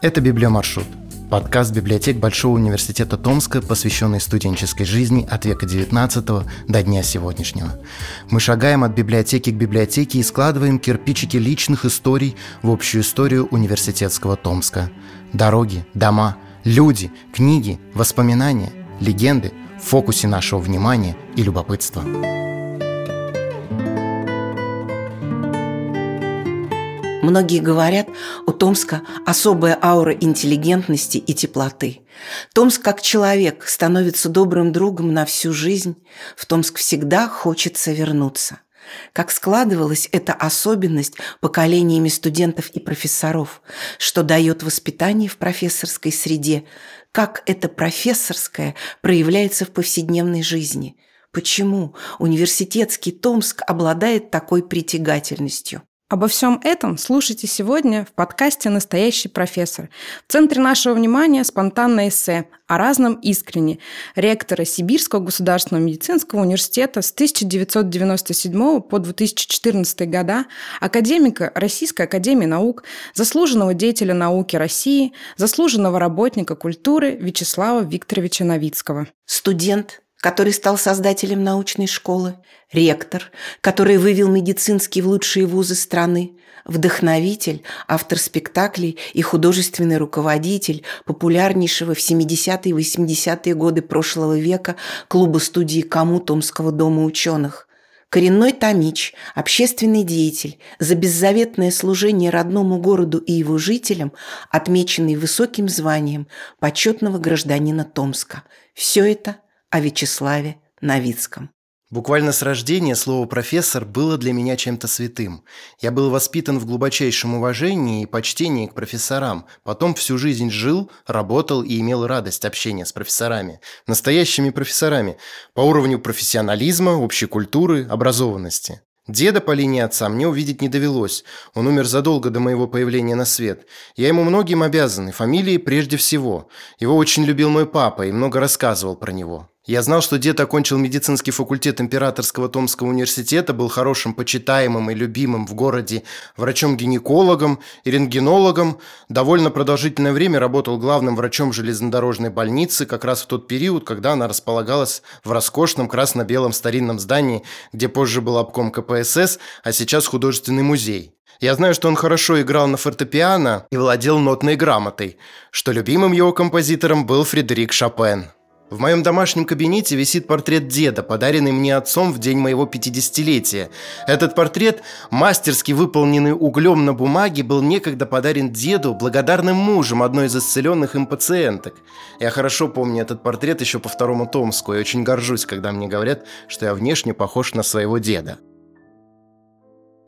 Это «Библиомаршрут» – подкаст библиотек Большого университета Томска, посвященный студенческой жизни от века XIX до дня сегодняшнего. Мы шагаем от библиотеки к библиотеке и складываем кирпичики личных историй в общую историю университетского Томска. Дороги, дома, люди, книги, воспоминания, легенды в фокусе нашего внимания и любопытства. Многие говорят, у Томска особая аура интеллигентности и теплоты. Томск как человек становится добрым другом на всю жизнь. В Томск всегда хочется вернуться. Как складывалась эта особенность поколениями студентов и профессоров, что дает воспитание в профессорской среде, как это профессорское проявляется в повседневной жизни – Почему университетский Томск обладает такой притягательностью? Обо всем этом слушайте сегодня в подкасте «Настоящий профессор». В центре нашего внимания спонтанное эссе о разном искренне ректора Сибирского государственного медицинского университета с 1997 по 2014 года, академика Российской академии наук, заслуженного деятеля науки России, заслуженного работника культуры Вячеслава Викторовича Новицкого. Студент который стал создателем научной школы, ректор, который вывел медицинский в лучшие вузы страны, вдохновитель, автор спектаклей и художественный руководитель популярнейшего в 70-е и 80-е годы прошлого века клуба студии «Кому» Томского дома ученых. Коренной томич, общественный деятель, за беззаветное служение родному городу и его жителям, отмеченный высоким званием почетного гражданина Томска. Все это – о Вячеславе Новицком. Буквально с рождения слово «профессор» было для меня чем-то святым. Я был воспитан в глубочайшем уважении и почтении к профессорам. Потом всю жизнь жил, работал и имел радость общения с профессорами. Настоящими профессорами. По уровню профессионализма, общей культуры, образованности. Деда по линии отца мне увидеть не довелось. Он умер задолго до моего появления на свет. Я ему многим обязан, и фамилии прежде всего. Его очень любил мой папа и много рассказывал про него. Я знал, что дед окончил медицинский факультет Императорского Томского университета, был хорошим, почитаемым и любимым в городе врачом-гинекологом и рентгенологом. Довольно продолжительное время работал главным врачом железнодорожной больницы, как раз в тот период, когда она располагалась в роскошном красно-белом старинном здании, где позже был обком КПСС, а сейчас художественный музей. Я знаю, что он хорошо играл на фортепиано и владел нотной грамотой, что любимым его композитором был Фредерик Шопен. В моем домашнем кабинете висит портрет деда, подаренный мне отцом в день моего 50-летия. Этот портрет, мастерски выполненный углем на бумаге, был некогда подарен деду благодарным мужем одной из исцеленных им пациенток. Я хорошо помню этот портрет еще по второму Томску и очень горжусь, когда мне говорят, что я внешне похож на своего деда.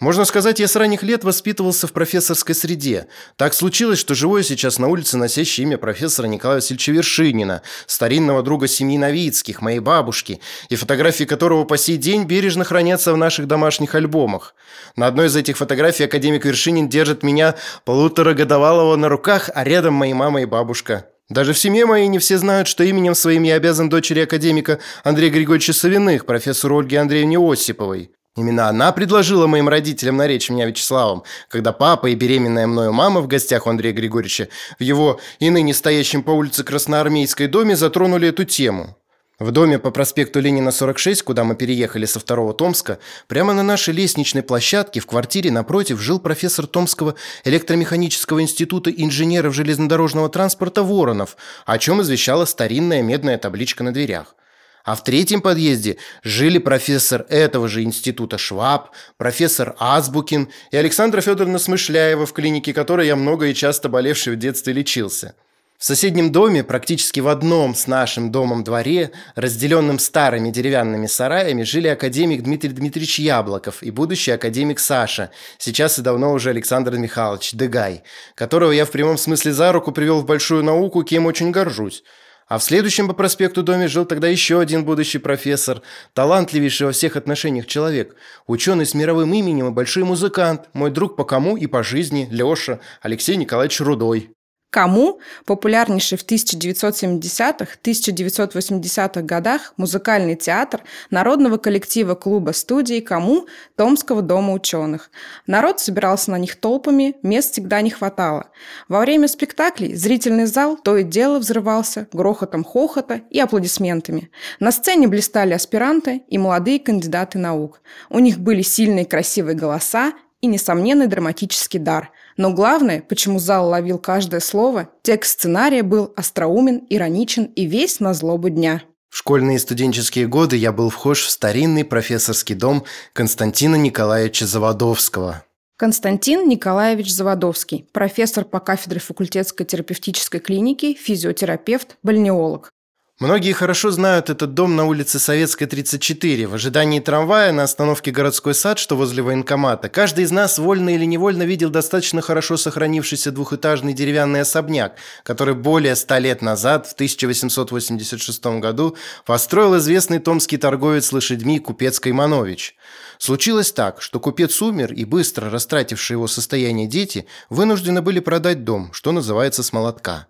Можно сказать, я с ранних лет воспитывался в профессорской среде. Так случилось, что живу я сейчас на улице, носящей имя профессора Николая Васильевича Вершинина, старинного друга семьи Новицких, моей бабушки, и фотографии которого по сей день бережно хранятся в наших домашних альбомах. На одной из этих фотографий академик Вершинин держит меня полуторагодовалого на руках, а рядом мои мама и бабушка. Даже в семье моей не все знают, что именем своим я обязан дочери академика Андрея Григорьевича Савиных, профессору Ольге Андреевне Осиповой. Именно она предложила моим родителям наречь меня Вячеславом, когда папа и беременная мною мама в гостях у Андрея Григорьевича в его и ныне стоящем по улице Красноармейской доме затронули эту тему. В доме по проспекту Ленина 46, куда мы переехали со второго Томска, прямо на нашей лестничной площадке в квартире напротив жил профессор Томского электромеханического института инженеров железнодорожного транспорта Воронов, о чем извещала старинная медная табличка на дверях. А в третьем подъезде жили профессор этого же института Шваб, профессор Азбукин и Александра Федоровна Смышляева, в клинике которой я много и часто болевший в детстве лечился. В соседнем доме, практически в одном с нашим домом дворе, разделенным старыми деревянными сараями, жили академик Дмитрий Дмитриевич Яблоков и будущий академик Саша, сейчас и давно уже Александр Михайлович Дегай, которого я в прямом смысле за руку привел в большую науку, кем очень горжусь. А в следующем по проспекту доме жил тогда еще один будущий профессор, талантливейший во всех отношениях человек, ученый с мировым именем и большой музыкант, мой друг по кому и по жизни, Леша, Алексей Николаевич Рудой. Кому популярнейший в 1970-1980-х годах музыкальный театр народного коллектива клуба студии Кому Томского дома ученых. Народ собирался на них толпами, мест всегда не хватало. Во время спектаклей зрительный зал то и дело взрывался грохотом хохота и аплодисментами. На сцене блистали аспиранты и молодые кандидаты наук. У них были сильные красивые голоса и несомненный драматический дар – но главное, почему зал ловил каждое слово, текст сценария был остроумен, ироничен и весь на злобу дня. В школьные и студенческие годы я был вхож в старинный профессорский дом Константина Николаевича Заводовского. Константин Николаевич Заводовский, профессор по кафедре факультетской терапевтической клиники, физиотерапевт, бальнеолог. Многие хорошо знают этот дом на улице Советской, 34, в ожидании трамвая на остановке «Городской сад», что возле военкомата. Каждый из нас, вольно или невольно, видел достаточно хорошо сохранившийся двухэтажный деревянный особняк, который более ста лет назад, в 1886 году, построил известный томский торговец лошадьми Купец Кайманович. Случилось так, что купец умер, и быстро растратившие его состояние дети вынуждены были продать дом, что называется с молотка.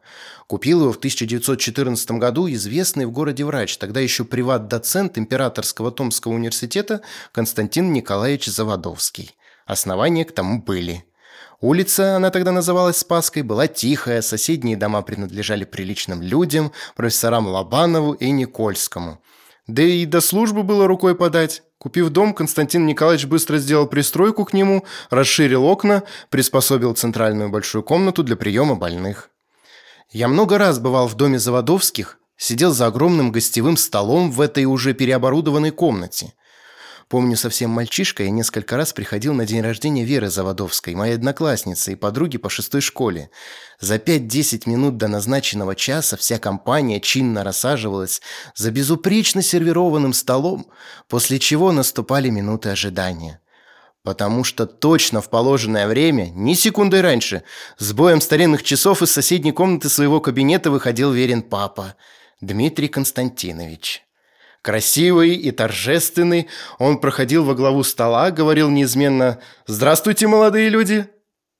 Купил его в 1914 году известный в городе врач, тогда еще приват-доцент Императорского Томского университета Константин Николаевич Заводовский. Основания к тому были. Улица, она тогда называлась Спаской, была тихая, соседние дома принадлежали приличным людям, профессорам Лобанову и Никольскому. Да и до службы было рукой подать. Купив дом, Константин Николаевич быстро сделал пристройку к нему, расширил окна, приспособил центральную большую комнату для приема больных. Я много раз бывал в доме Заводовских, сидел за огромным гостевым столом в этой уже переоборудованной комнате. Помню, совсем мальчишка, я несколько раз приходил на день рождения Веры Заводовской, моей одноклассницы и подруги по шестой школе. За 5-10 минут до назначенного часа вся компания чинно рассаживалась за безупречно сервированным столом, после чего наступали минуты ожидания. Потому что точно в положенное время, ни секунды раньше, с боем старинных часов из соседней комнаты своего кабинета выходил верен папа, Дмитрий Константинович. Красивый и торжественный, он проходил во главу стола, говорил неизменно «Здравствуйте, молодые люди!»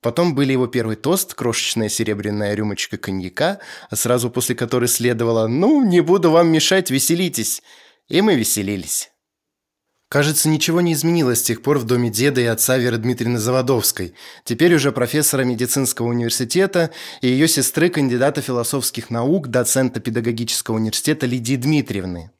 Потом были его первый тост, крошечная серебряная рюмочка коньяка, а сразу после которой следовало «Ну, не буду вам мешать, веселитесь!» И мы веселились. Кажется, ничего не изменилось с тех пор в доме деда и отца Веры Дмитриевны Заводовской, теперь уже профессора медицинского университета и ее сестры кандидата философских наук, доцента педагогического университета Лидии Дмитриевны.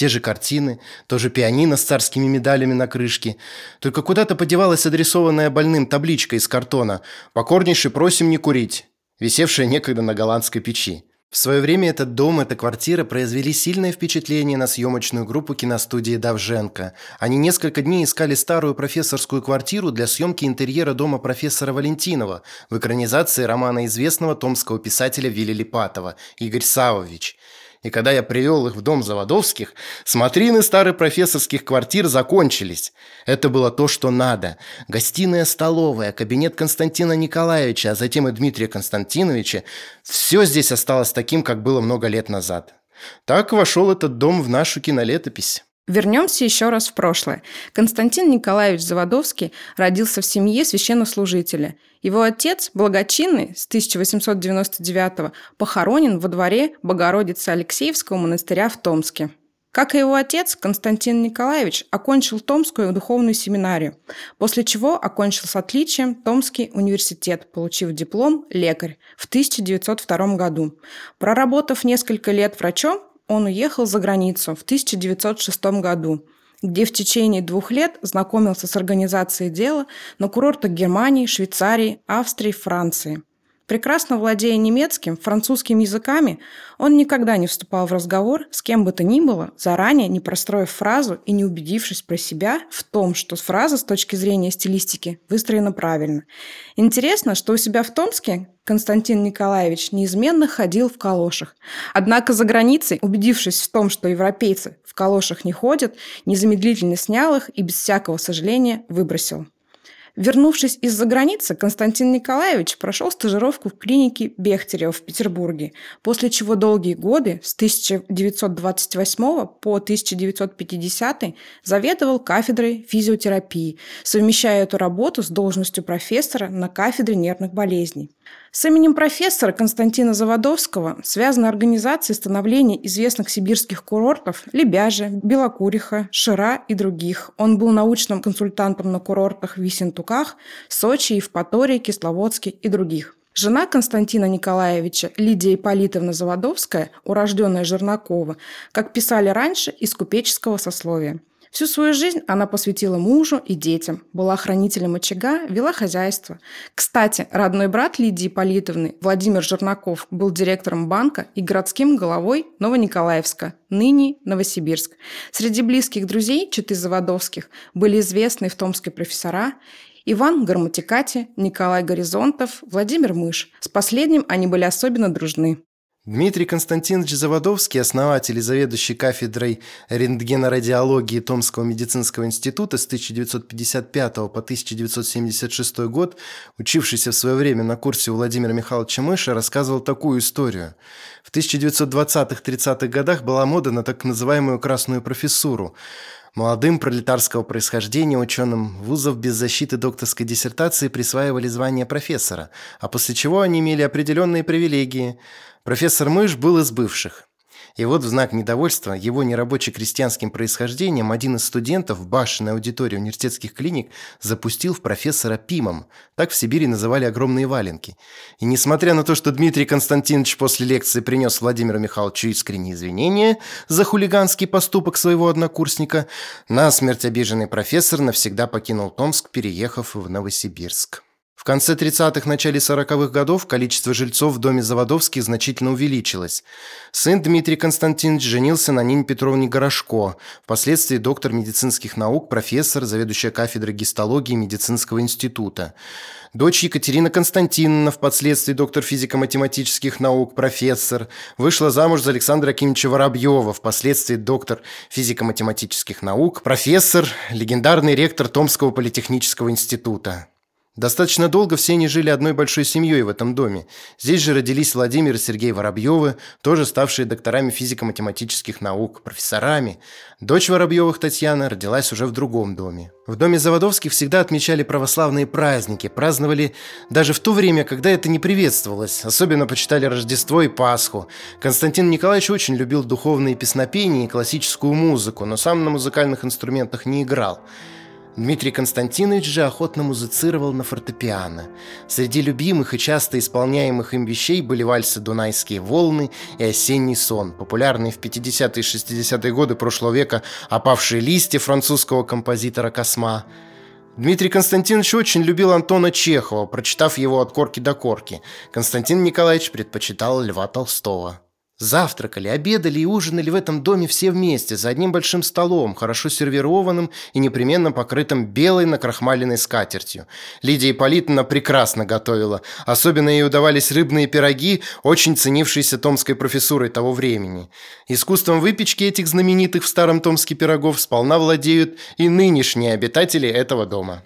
Те же картины, тоже пианино с царскими медалями на крышке. Только куда-то подевалась адресованная больным табличка из картона «Покорнейше просим не курить», висевшая некогда на голландской печи. В свое время этот дом, эта квартира произвели сильное впечатление на съемочную группу киностудии «Давженко». Они несколько дней искали старую профессорскую квартиру для съемки интерьера дома профессора Валентинова в экранизации романа известного томского писателя Вилли Липатова «Игорь Савович». И когда я привел их в дом Заводовских, смотрины старых профессорских квартир закончились. Это было то, что надо. Гостиная, столовая, кабинет Константина Николаевича, а затем и Дмитрия Константиновича. Все здесь осталось таким, как было много лет назад. Так вошел этот дом в нашу кинолетопись. Вернемся еще раз в прошлое. Константин Николаевич Заводовский родился в семье священнослужителя. Его отец, благочинный, с 1899 похоронен во дворе Богородицы Алексеевского монастыря в Томске. Как и его отец, Константин Николаевич окончил Томскую духовную семинарию, после чего окончил с отличием Томский университет, получив диплом лекарь в 1902 году. Проработав несколько лет врачом, он уехал за границу в 1906 году, где в течение двух лет знакомился с организацией дела на курортах Германии, Швейцарии, Австрии, Франции. Прекрасно владея немецким, французским языками, он никогда не вступал в разговор с кем бы то ни было, заранее не простроив фразу и не убедившись про себя в том, что фраза с точки зрения стилистики выстроена правильно. Интересно, что у себя в Томске Константин Николаевич неизменно ходил в калошах. Однако за границей, убедившись в том, что европейцы в калошах не ходят, незамедлительно снял их и без всякого сожаления выбросил. Вернувшись из-за границы, Константин Николаевич прошел стажировку в клинике Бехтерева в Петербурге, после чего долгие годы, с 1928 по 1950 заведовал кафедрой физиотерапии, совмещая эту работу с должностью профессора на кафедре нервных болезней. С именем профессора Константина Заводовского связаны организации становления известных сибирских курортов Лебяжа, Белокуриха, Шира и других. Он был научным консультантом на курортах в Висентуках, Сочи, Евпатории, Кисловодске и других. Жена Константина Николаевича, Лидия Ипполитовна Заводовская, урожденная Жернакова, как писали раньше, из купеческого сословия. Всю свою жизнь она посвятила мужу и детям, была хранителем очага, вела хозяйство. Кстати, родной брат Лидии Политовны, Владимир Жернаков, был директором банка и городским головой Новониколаевска, ныне Новосибирск. Среди близких друзей Читы Заводовских были известные в Томске профессора Иван Гарматикати, Николай Горизонтов, Владимир Мыш. С последним они были особенно дружны. Дмитрий Константинович Заводовский, основатель и заведующий кафедрой рентгенорадиологии Томского медицинского института с 1955 по 1976 год, учившийся в свое время на курсе у Владимира Михайловича Мыша, рассказывал такую историю. В 1920-30-х годах была мода на так называемую «красную профессуру», Молодым пролетарского происхождения ученым вузов без защиты докторской диссертации присваивали звание профессора, а после чего они имели определенные привилегии. Профессор Мыш был из бывших. И вот в знак недовольства его нерабоче-крестьянским происхождением один из студентов в башенной аудитории университетских клиник запустил в профессора пимом. Так в Сибири называли огромные валенки. И несмотря на то, что Дмитрий Константинович после лекции принес Владимиру Михайловичу искренние извинения за хулиганский поступок своего однокурсника, на смерть обиженный профессор навсегда покинул Томск, переехав в Новосибирск. В конце 30-х, начале 40-х годов количество жильцов в доме Заводовских значительно увеличилось. Сын Дмитрий Константинович женился на Нине Петровне Горошко, впоследствии доктор медицинских наук, профессор, заведующая кафедрой гистологии медицинского института. Дочь Екатерина Константиновна, впоследствии доктор физико-математических наук, профессор, вышла замуж за Александра Акимовича Воробьева, впоследствии доктор физико-математических наук, профессор, легендарный ректор Томского политехнического института. Достаточно долго все они жили одной большой семьей в этом доме. Здесь же родились Владимир и Сергей Воробьевы, тоже ставшие докторами физико-математических наук, профессорами. Дочь Воробьевых Татьяна родилась уже в другом доме. В доме Заводовских всегда отмечали православные праздники, праздновали даже в то время, когда это не приветствовалось. Особенно почитали Рождество и Пасху. Константин Николаевич очень любил духовные песнопения и классическую музыку, но сам на музыкальных инструментах не играл. Дмитрий Константинович же охотно музицировал на фортепиано. Среди любимых и часто исполняемых им вещей были вальсы «Дунайские волны» и «Осенний сон», популярные в 50-е и 60-е годы прошлого века «Опавшие листья» французского композитора Косма. Дмитрий Константинович очень любил Антона Чехова, прочитав его от корки до корки. Константин Николаевич предпочитал Льва Толстого. Завтракали, обедали и ужинали в этом доме все вместе, за одним большим столом, хорошо сервированным и непременно покрытым белой накрахмаленной скатертью. Лидия Ипполитовна прекрасно готовила. Особенно ей удавались рыбные пироги, очень ценившиеся томской профессурой того времени. Искусством выпечки этих знаменитых в старом Томске пирогов сполна владеют и нынешние обитатели этого дома.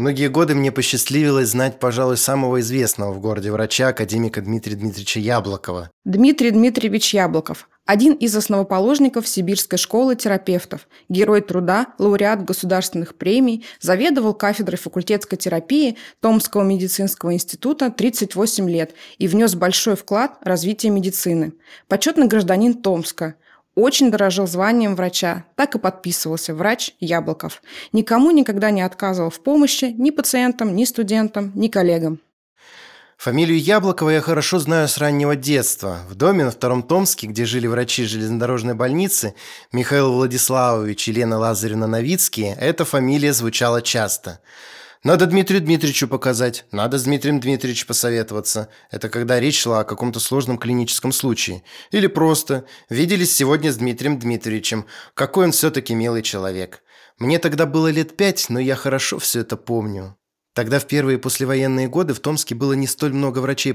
Многие годы мне посчастливилось знать, пожалуй, самого известного в городе врача, академика Дмитрия Дмитриевича Яблокова. Дмитрий Дмитриевич Яблоков – один из основоположников Сибирской школы терапевтов, герой труда, лауреат государственных премий, заведовал кафедрой факультетской терапии Томского медицинского института 38 лет и внес большой вклад в развитие медицины. Почетный гражданин Томска – очень дорожил званием врача, так и подписывался врач Яблоков. Никому никогда не отказывал в помощи ни пациентам, ни студентам, ни коллегам. Фамилию Яблокова я хорошо знаю с раннего детства. В доме на Втором Томске, где жили врачи железнодорожной больницы, Михаил Владиславович и Лена Лазаревна Новицкие, эта фамилия звучала часто – надо Дмитрию Дмитриевичу показать, надо с Дмитрием Дмитриевичем посоветоваться. Это когда речь шла о каком-то сложном клиническом случае. Или просто виделись сегодня с Дмитрием Дмитриевичем. Какой он все-таки милый человек. Мне тогда было лет пять, но я хорошо все это помню. Тогда в первые послевоенные годы в Томске было не столь много врачей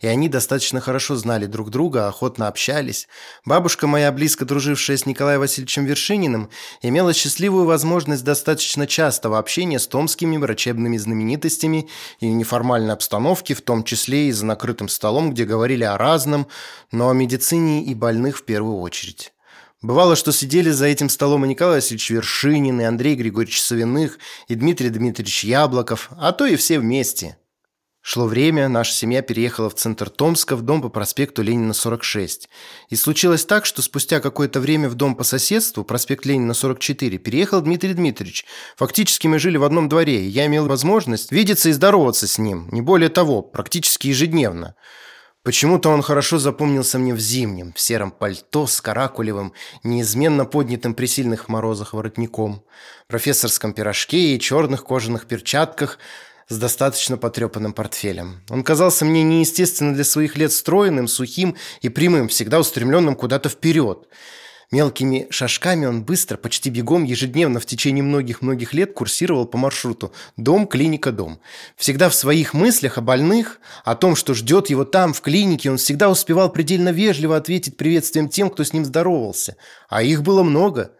и они достаточно хорошо знали друг друга, охотно общались. Бабушка моя, близко дружившая с Николаем Васильевичем Вершининым, имела счастливую возможность достаточно частого общения с томскими врачебными знаменитостями и неформальной обстановке, в том числе и за накрытым столом, где говорили о разном, но о медицине и больных в первую очередь. Бывало, что сидели за этим столом и Николай Васильевич Вершинин, и Андрей Григорьевич Савиных, и Дмитрий Дмитриевич Яблоков, а то и все вместе. Шло время, наша семья переехала в центр Томска, в дом по проспекту Ленина, 46. И случилось так, что спустя какое-то время в дом по соседству, проспект Ленина, 44, переехал Дмитрий Дмитриевич. Фактически мы жили в одном дворе, и я имел возможность видеться и здороваться с ним, не более того, практически ежедневно. Почему-то он хорошо запомнился мне в зимнем, в сером пальто с каракулевым, неизменно поднятым при сильных морозах воротником, профессорском пирожке и черных кожаных перчатках – с достаточно потрепанным портфелем. Он казался мне неестественно для своих лет стройным, сухим и прямым, всегда устремленным куда-то вперед. Мелкими шажками он быстро, почти бегом, ежедневно в течение многих-многих лет курсировал по маршруту «Дом, клиника, дом». Всегда в своих мыслях о больных, о том, что ждет его там, в клинике, он всегда успевал предельно вежливо ответить приветствием тем, кто с ним здоровался. А их было много.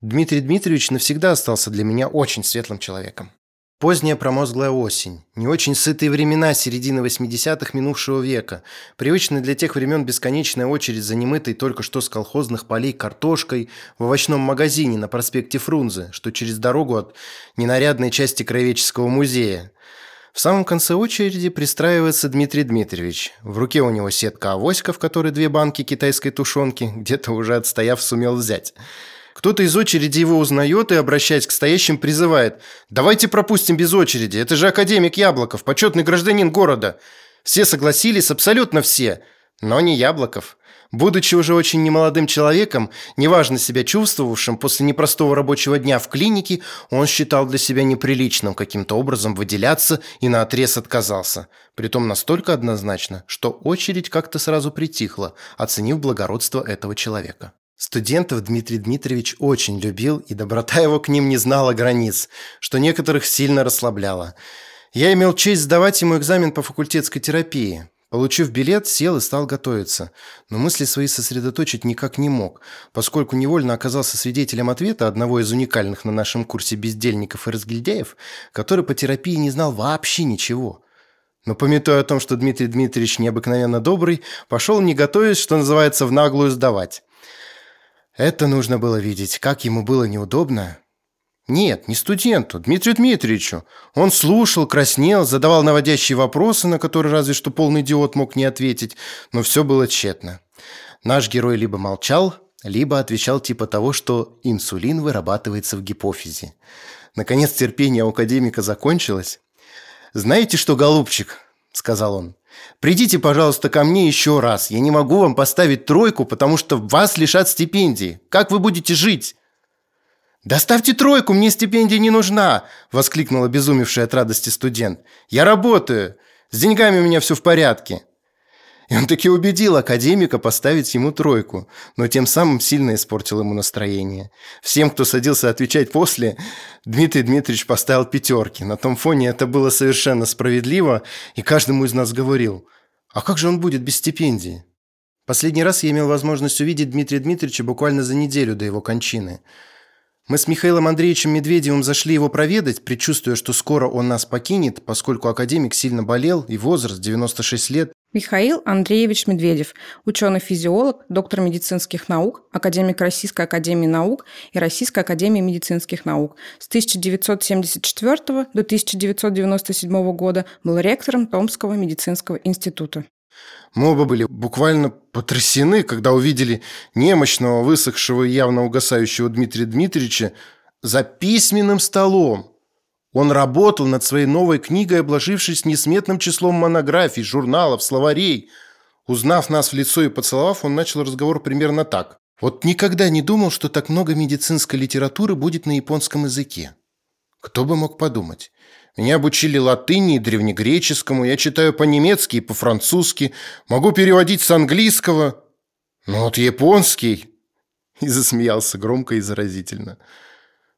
Дмитрий Дмитриевич навсегда остался для меня очень светлым человеком. Поздняя промозглая осень, не очень сытые времена середины 80-х минувшего века, привычная для тех времен бесконечная очередь за немытой только что с колхозных полей картошкой в овощном магазине на проспекте Фрунзе, что через дорогу от ненарядной части Краеведческого музея. В самом конце очереди пристраивается Дмитрий Дмитриевич. В руке у него сетка авоська, в которой две банки китайской тушенки, где-то уже отстояв сумел взять – кто-то из очереди его узнает и, обращаясь к стоящим, призывает «Давайте пропустим без очереди, это же академик Яблоков, почетный гражданин города». Все согласились, абсолютно все, но не Яблоков. Будучи уже очень немолодым человеком, неважно себя чувствовавшим после непростого рабочего дня в клинике, он считал для себя неприличным каким-то образом выделяться и наотрез отказался. Притом настолько однозначно, что очередь как-то сразу притихла, оценив благородство этого человека. Студентов Дмитрий Дмитриевич очень любил, и доброта его к ним не знала границ, что некоторых сильно расслабляло. Я имел честь сдавать ему экзамен по факультетской терапии. Получив билет, сел и стал готовиться. Но мысли свои сосредоточить никак не мог, поскольку невольно оказался свидетелем ответа одного из уникальных на нашем курсе бездельников и разгильдяев, который по терапии не знал вообще ничего. Но пометуя о том, что Дмитрий Дмитриевич необыкновенно добрый, пошел не готовясь, что называется, в наглую сдавать. Это нужно было видеть, как ему было неудобно. Нет, не студенту, Дмитрию Дмитриевичу. Он слушал, краснел, задавал наводящие вопросы, на которые разве что полный идиот мог не ответить, но все было тщетно. Наш герой либо молчал, либо отвечал типа того, что инсулин вырабатывается в гипофизе. Наконец терпение у академика закончилось. «Знаете что, голубчик?» – сказал он. Придите, пожалуйста, ко мне еще раз. Я не могу вам поставить тройку, потому что вас лишат стипендии. Как вы будете жить?» «Доставьте тройку, мне стипендия не нужна!» – воскликнул обезумевший от радости студент. «Я работаю. С деньгами у меня все в порядке». И он таки убедил академика поставить ему тройку, но тем самым сильно испортил ему настроение. Всем, кто садился отвечать после, Дмитрий Дмитриевич поставил пятерки. На том фоне это было совершенно справедливо, и каждому из нас говорил, а как же он будет без стипендии? Последний раз я имел возможность увидеть Дмитрия Дмитриевича буквально за неделю до его кончины. Мы с Михаилом Андреевичем Медведевым зашли его проведать, предчувствуя, что скоро он нас покинет, поскольку академик сильно болел и возраст 96 лет Михаил Андреевич Медведев, ученый-физиолог, доктор медицинских наук, академик Российской академии наук и Российской академии медицинских наук. С 1974 до 1997 года был ректором Томского медицинского института. Мы оба были буквально потрясены, когда увидели немощного, высохшего и явно угасающего Дмитрия Дмитриевича за письменным столом. Он работал над своей новой книгой, обложившись несметным числом монографий, журналов, словарей. Узнав нас в лицо и поцеловав, он начал разговор примерно так. «Вот никогда не думал, что так много медицинской литературы будет на японском языке. Кто бы мог подумать? Меня обучили латыни и древнегреческому, я читаю по-немецки и по-французски, могу переводить с английского. Но вот японский...» И засмеялся громко и заразительно.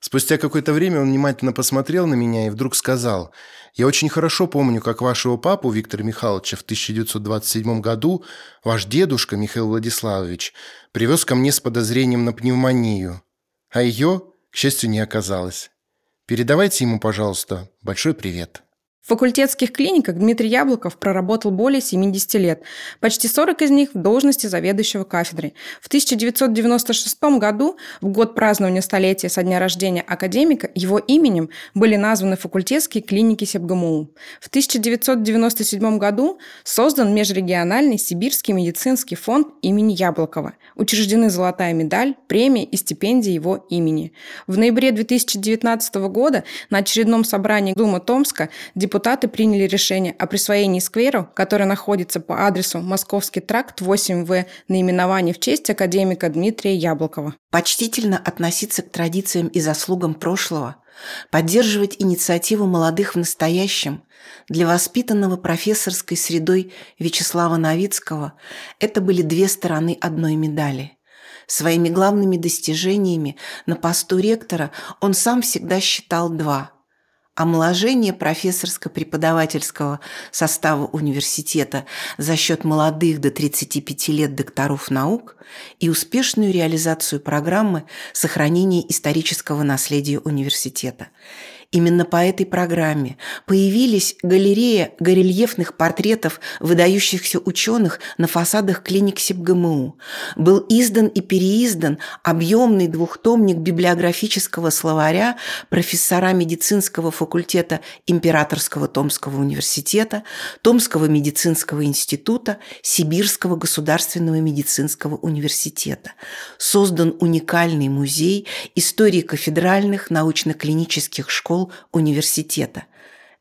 Спустя какое-то время он внимательно посмотрел на меня и вдруг сказал, «Я очень хорошо помню, как вашего папу Виктора Михайловича в 1927 году ваш дедушка Михаил Владиславович привез ко мне с подозрением на пневмонию, а ее, к счастью, не оказалось. Передавайте ему, пожалуйста, большой привет». В факультетских клиниках Дмитрий Яблоков проработал более 70 лет, почти 40 из них в должности заведующего кафедрой. В 1996 году, в год празднования столетия со дня рождения академика, его именем были названы факультетские клиники СЕПГМУ. В 1997 году создан межрегиональный Сибирский медицинский фонд имени Яблокова. Учреждены золотая медаль, премия и стипендия его имени. В ноябре 2019 года на очередном собрании Дума Томска депутат депутаты приняли решение о присвоении скверу, который находится по адресу Московский тракт 8В, наименование в честь академика Дмитрия Яблокова. Почтительно относиться к традициям и заслугам прошлого, поддерживать инициативу молодых в настоящем, для воспитанного профессорской средой Вячеслава Новицкого это были две стороны одной медали – Своими главными достижениями на посту ректора он сам всегда считал два омоложение профессорско-преподавательского состава университета за счет молодых до 35 лет докторов наук и успешную реализацию программы сохранения исторического наследия университета – Именно по этой программе появились галерея горельефных портретов выдающихся ученых на фасадах клиник СИБГМУ. Был издан и переиздан объемный двухтомник библиографического словаря профессора медицинского факультета Императорского Томского университета, Томского медицинского института, Сибирского государственного медицинского университета. Создан уникальный музей истории кафедральных научно-клинических школ школ университета.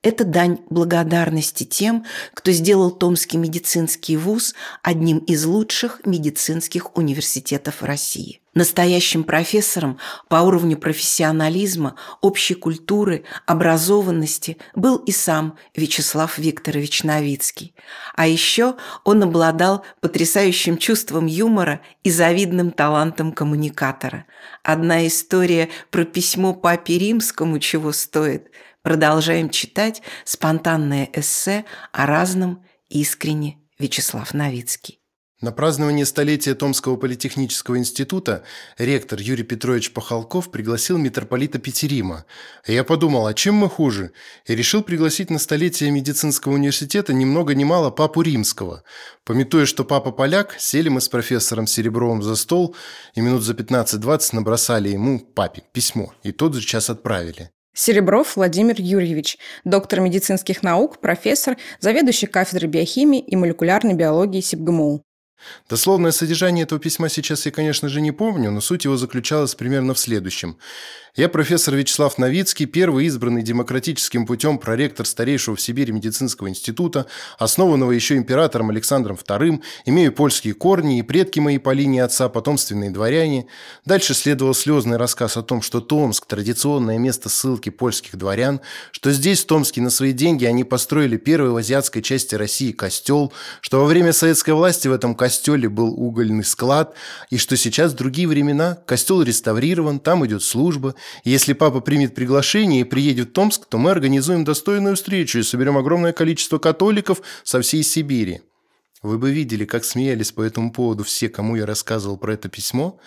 Это дань благодарности тем, кто сделал Томский медицинский вуз одним из лучших медицинских университетов России. Настоящим профессором по уровню профессионализма, общей культуры, образованности был и сам Вячеслав Викторович Новицкий. А еще он обладал потрясающим чувством юмора и завидным талантом коммуникатора. Одна история про письмо папе римскому чего стоит. Продолжаем читать спонтанное эссе о разном искренне Вячеслав Новицкий. На празднование столетия Томского политехнического института ректор Юрий Петрович Пахалков пригласил митрополита Петерима. Я подумал, а чем мы хуже? И решил пригласить на столетие медицинского университета ни много ни мало папу римского. Пометуя, что папа поляк, сели мы с профессором Серебровым за стол и минут за 15-20 набросали ему, папе, письмо, и тот же час отправили. Серебров Владимир Юрьевич, доктор медицинских наук, профессор, заведующий кафедрой биохимии и молекулярной биологии СИБГМУ. Дословное содержание этого письма сейчас я, конечно же, не помню, но суть его заключалась примерно в следующем. Я профессор Вячеслав Новицкий, первый избранный демократическим путем проректор старейшего в Сибири медицинского института, основанного еще императором Александром II, имею польские корни и предки мои по линии отца, потомственные дворяне. Дальше следовал слезный рассказ о том, что Томск – традиционное место ссылки польских дворян, что здесь, в Томске, на свои деньги они построили первый в азиатской части России костел, что во время советской власти в этом костеле был угольный склад, и что сейчас другие времена костел реставрирован, там идет служба – если папа примет приглашение и приедет в Томск, то мы организуем достойную встречу и соберем огромное количество католиков со всей Сибири. Вы бы видели, как смеялись по этому поводу все, кому я рассказывал про это письмо.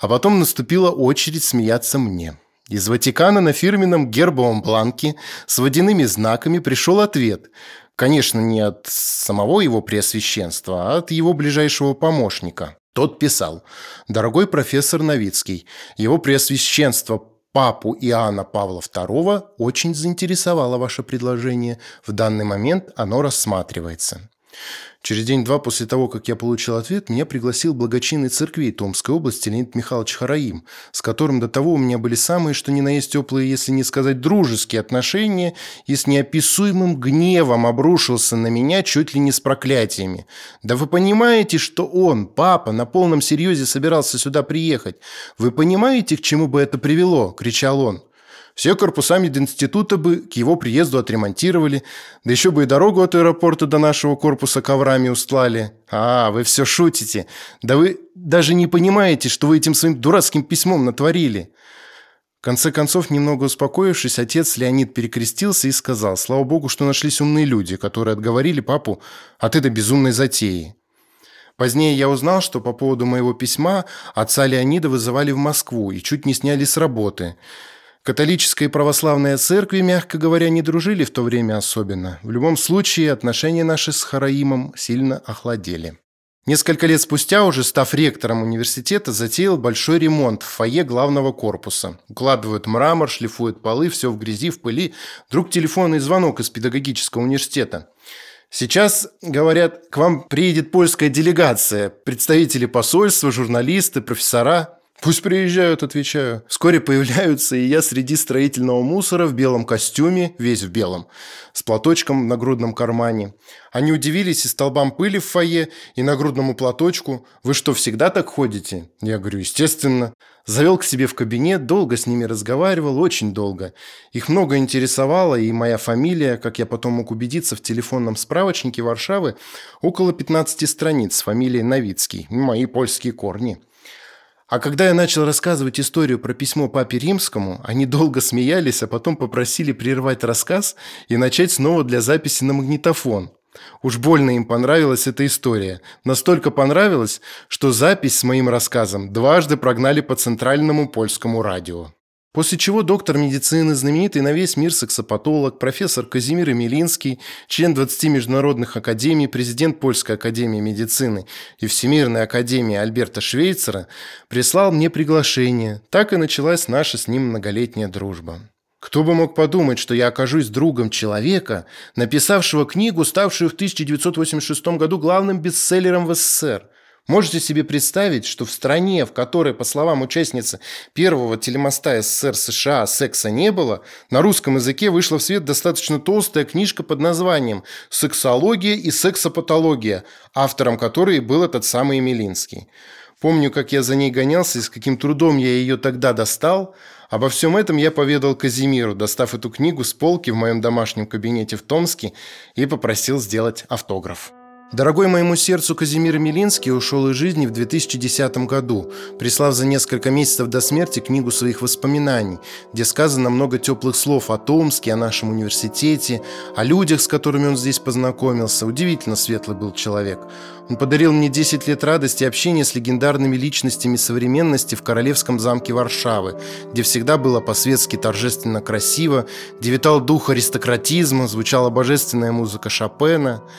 А потом наступила очередь смеяться мне. Из Ватикана на фирменном гербовом бланке с водяными знаками пришел ответ. Конечно, не от самого его преосвященства, а от его ближайшего помощника. Тот писал «Дорогой профессор Новицкий, его преосвященство папу Иоанна Павла II очень заинтересовало ваше предложение. В данный момент оно рассматривается. Через день-два после того, как я получил ответ, меня пригласил благочинный церкви Томской области Леонид Михайлович Хараим, с которым до того у меня были самые, что ни на есть теплые, если не сказать дружеские отношения, и с неописуемым гневом обрушился на меня чуть ли не с проклятиями. Да вы понимаете, что он, папа, на полном серьезе собирался сюда приехать? Вы понимаете, к чему бы это привело? – кричал он. Все корпуса мединститута бы к его приезду отремонтировали, да еще бы и дорогу от аэропорта до нашего корпуса коврами устлали. А, вы все шутите. Да вы даже не понимаете, что вы этим своим дурацким письмом натворили. В конце концов, немного успокоившись, отец Леонид перекрестился и сказал, слава богу, что нашлись умные люди, которые отговорили папу от этой безумной затеи. Позднее я узнал, что по поводу моего письма отца Леонида вызывали в Москву и чуть не сняли с работы – Католическая и православная церкви, мягко говоря, не дружили в то время особенно. В любом случае, отношения наши с Хараимом сильно охладели. Несколько лет спустя, уже став ректором университета, затеял большой ремонт в фойе главного корпуса. Укладывают мрамор, шлифуют полы, все в грязи, в пыли. Вдруг телефонный звонок из педагогического университета. Сейчас, говорят, к вам приедет польская делегация, представители посольства, журналисты, профессора. «Пусть приезжают», – отвечаю. Вскоре появляются и я среди строительного мусора в белом костюме, весь в белом, с платочком в нагрудном кармане. Они удивились и столбам пыли в фойе, и нагрудному платочку. «Вы что, всегда так ходите?» Я говорю, естественно. Завел к себе в кабинет, долго с ними разговаривал, очень долго. Их много интересовало, и моя фамилия, как я потом мог убедиться в телефонном справочнике Варшавы, около 15 страниц с фамилией Новицкий, мои польские корни. А когда я начал рассказывать историю про письмо папе римскому, они долго смеялись, а потом попросили прервать рассказ и начать снова для записи на магнитофон. Уж больно им понравилась эта история. Настолько понравилась, что запись с моим рассказом дважды прогнали по центральному польскому радио. После чего доктор медицины, знаменитый на весь мир сексопатолог, профессор Казимир Емелинский, член 20 международных академий, президент Польской академии медицины и Всемирной академии Альберта Швейцера, прислал мне приглашение. Так и началась наша с ним многолетняя дружба. Кто бы мог подумать, что я окажусь другом человека, написавшего книгу, ставшую в 1986 году главным бестселлером в СССР – Можете себе представить, что в стране, в которой, по словам участницы первого телемоста СССР США секса не было, на русском языке вышла в свет достаточно толстая книжка под названием «Сексология и сексопатология», автором которой был этот самый Емелинский. Помню, как я за ней гонялся и с каким трудом я ее тогда достал. Обо всем этом я поведал Казимиру, достав эту книгу с полки в моем домашнем кабинете в Томске и попросил сделать автограф. Дорогой моему сердцу Казимир Милинский ушел из жизни в 2010 году, прислав за несколько месяцев до смерти книгу своих воспоминаний, где сказано много теплых слов о Томске, о нашем университете, о людях, с которыми он здесь познакомился. Удивительно светлый был человек. Он подарил мне 10 лет радости общения с легендарными личностями современности в Королевском замке Варшавы, где всегда было по-светски торжественно красиво, где витал дух аристократизма, звучала божественная музыка Шопена –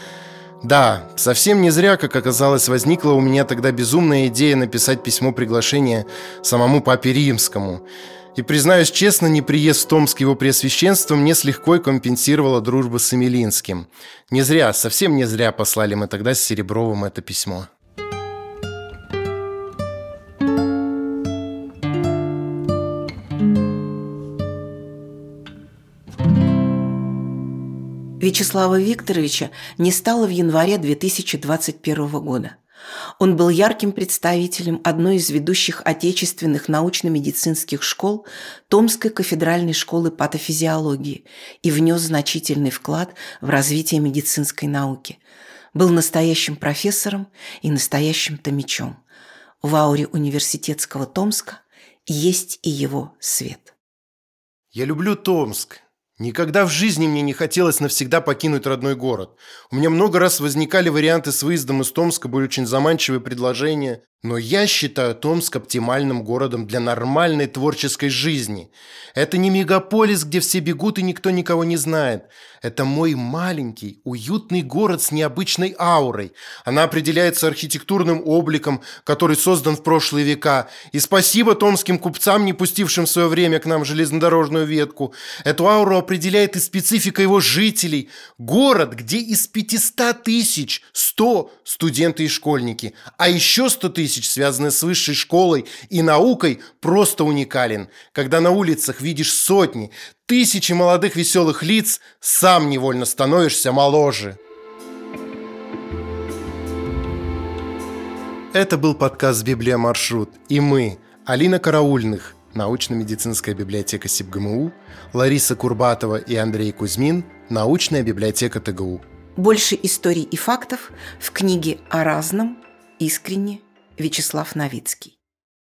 да, совсем не зря, как оказалось, возникла у меня тогда безумная идея написать письмо приглашения самому папе римскому. И, признаюсь честно, неприезд в Томск его преосвященства мне с легкой компенсировала дружба с Эмилинским. Не зря, совсем не зря послали мы тогда с Серебровым это письмо. Вячеслава Викторовича не стало в январе 2021 года. Он был ярким представителем одной из ведущих отечественных научно-медицинских школ Томской кафедральной школы патофизиологии и внес значительный вклад в развитие медицинской науки. Был настоящим профессором и настоящим томичом. В ауре университетского Томска есть и его свет. «Я люблю Томск», Никогда в жизни мне не хотелось навсегда покинуть родной город. У меня много раз возникали варианты с выездом из Томска, были очень заманчивые предложения. Но я считаю Томск оптимальным городом для нормальной творческой жизни. Это не мегаполис, где все бегут и никто никого не знает. Это мой маленький, уютный город с необычной аурой. Она определяется архитектурным обликом, который создан в прошлые века. И спасибо томским купцам, не пустившим в свое время к нам железнодорожную ветку. Эту ауру определяет и специфика его жителей. Город, где из 500 тысяч 100 студенты и школьники, а еще 100 тысяч тысяч, связанный с высшей школой и наукой, просто уникален. Когда на улицах видишь сотни, тысячи молодых веселых лиц, сам невольно становишься моложе. Это был подкаст «Библия маршрут» и мы, Алина Караульных, научно-медицинская библиотека СИБГМУ, Лариса Курбатова и Андрей Кузьмин, научная библиотека ТГУ. Больше историй и фактов в книге о разном, искренне Вячеслав Новицкий.